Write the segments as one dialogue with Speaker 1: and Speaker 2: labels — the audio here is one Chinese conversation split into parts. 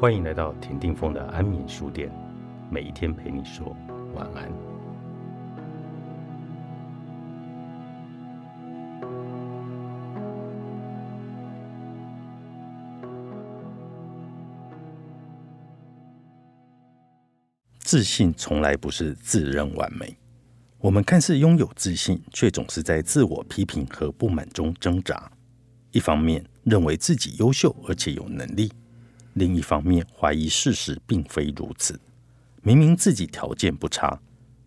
Speaker 1: 欢迎来到田定峰的安眠书店，每一天陪你说晚安。自信从来不是自认完美，我们看似拥有自信，却总是在自我批评和不满中挣扎。一方面认为自己优秀而且有能力，另一方面怀疑事实并非如此。明明自己条件不差，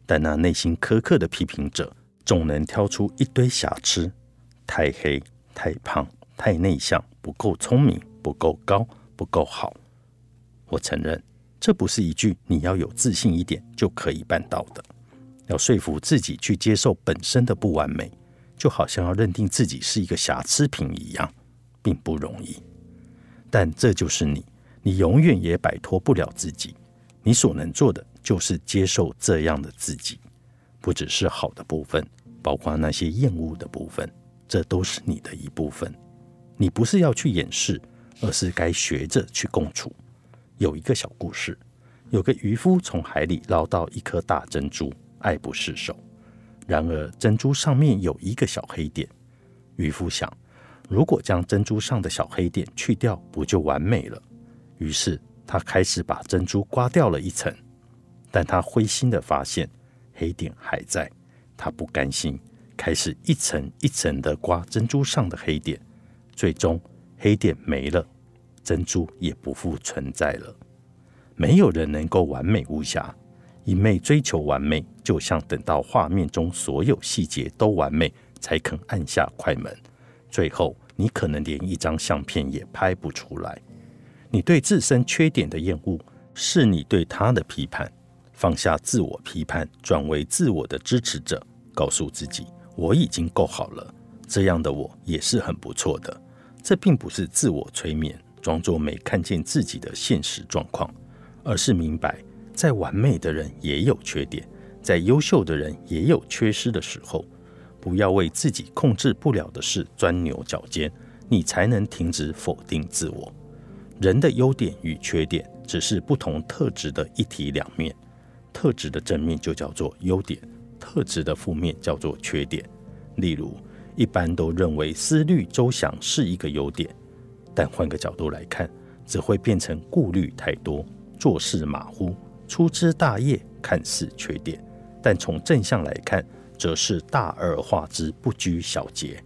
Speaker 1: 但那内心苛刻的批评者总能挑出一堆瑕疵：太黑、太胖、太内向、不够聪明、不够高、不够好。我承认，这不是一句“你要有自信一点”就可以办到的。要说服自己去接受本身的不完美。就好像要认定自己是一个瑕疵品一样，并不容易。但这就是你，你永远也摆脱不了自己。你所能做的就是接受这样的自己，不只是好的部分，包括那些厌恶的部分，这都是你的一部分。你不是要去掩饰，而是该学着去共处。有一个小故事，有个渔夫从海里捞到一颗大珍珠，爱不释手。然而，珍珠上面有一个小黑点。渔夫想，如果将珍珠上的小黑点去掉，不就完美了？于是他开始把珍珠刮掉了一层。但他灰心的发现，黑点还在。他不甘心，开始一层一层的刮珍珠上的黑点。最终，黑点没了，珍珠也不复存在了。没有人能够完美无瑕。一昧追求完美，就像等到画面中所有细节都完美才肯按下快门，最后你可能连一张相片也拍不出来。你对自身缺点的厌恶，是你对他的批判。放下自我批判，转为自我的支持者，告诉自己我已经够好了，这样的我也是很不错的。这并不是自我催眠，装作没看见自己的现实状况，而是明白。再完美的人也有缺点，再优秀的人也有缺失的时候。不要为自己控制不了的事钻牛角尖，你才能停止否定自我。人的优点与缺点只是不同特质的一体两面，特质的正面就叫做优点，特质的负面叫做缺点。例如，一般都认为思虑周详是一个优点，但换个角度来看，只会变成顾虑太多，做事马虎。粗枝大叶看似缺点，但从正向来看，则是大而化之，不拘小节。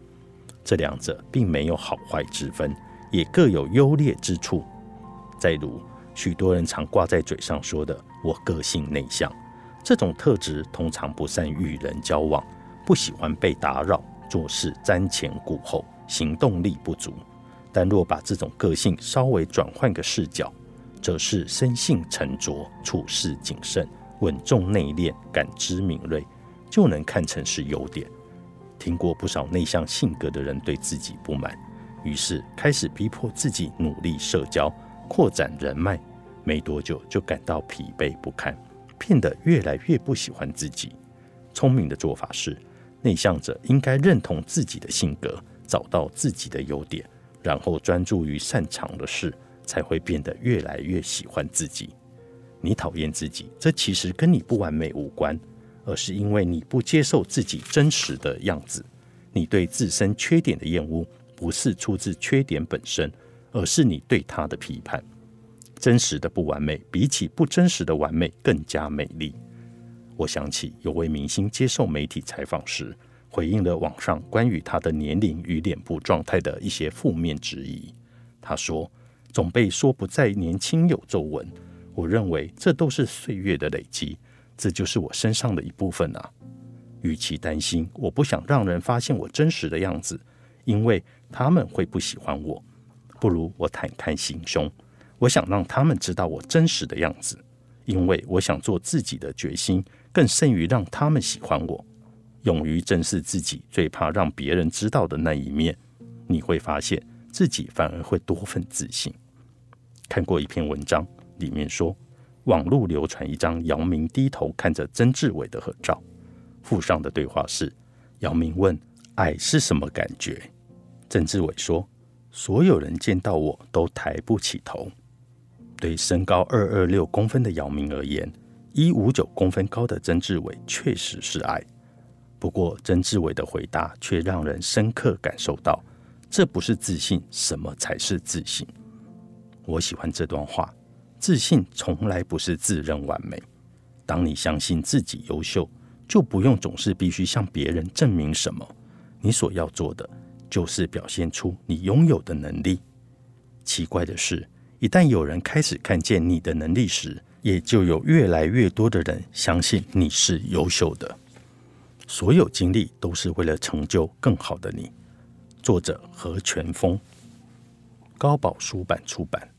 Speaker 1: 这两者并没有好坏之分，也各有优劣之处。再如许多人常挂在嘴上说的“我个性内向”，这种特质通常不善与人交往，不喜欢被打扰，做事瞻前顾后，行动力不足。但若把这种个性稍微转换个视角，则是生性沉着，处事谨慎，稳重内敛，感知敏锐，就能看成是优点。听过不少内向性格的人对自己不满，于是开始逼迫自己努力社交，扩展人脉。没多久就感到疲惫不堪，变得越来越不喜欢自己。聪明的做法是，内向者应该认同自己的性格，找到自己的优点，然后专注于擅长的事。才会变得越来越喜欢自己。你讨厌自己，这其实跟你不完美无关，而是因为你不接受自己真实的样子。你对自身缺点的厌恶，不是出自缺点本身，而是你对他的批判。真实的不完美，比起不真实的完美更加美丽。我想起有位明星接受媒体采访时，回应了网上关于他的年龄与脸部状态的一些负面质疑。他说。总被说不再年轻有皱纹，我认为这都是岁月的累积，这就是我身上的一部分啊。与其担心我不想让人发现我真实的样子，因为他们会不喜欢我，不如我坦开心胸，我想让他们知道我真实的样子，因为我想做自己的决心更胜于让他们喜欢我。勇于正视自己最怕让别人知道的那一面，你会发现自己反而会多份自信。看过一篇文章，里面说，网络流传一张姚明低头看着曾志伟的合照，附上的对话是：姚明问“爱是什么感觉”，曾志伟说：“所有人见到我都抬不起头。”对身高二二六公分的姚明而言，一五九公分高的曾志伟确实是矮。不过，曾志伟的回答却让人深刻感受到，这不是自信，什么才是自信？我喜欢这段话：自信从来不是自认完美。当你相信自己优秀，就不用总是必须向别人证明什么。你所要做的，就是表现出你拥有的能力。奇怪的是，一旦有人开始看见你的能力时，也就有越来越多的人相信你是优秀的。所有经历都是为了成就更好的你。作者何全峰，高宝书版出版。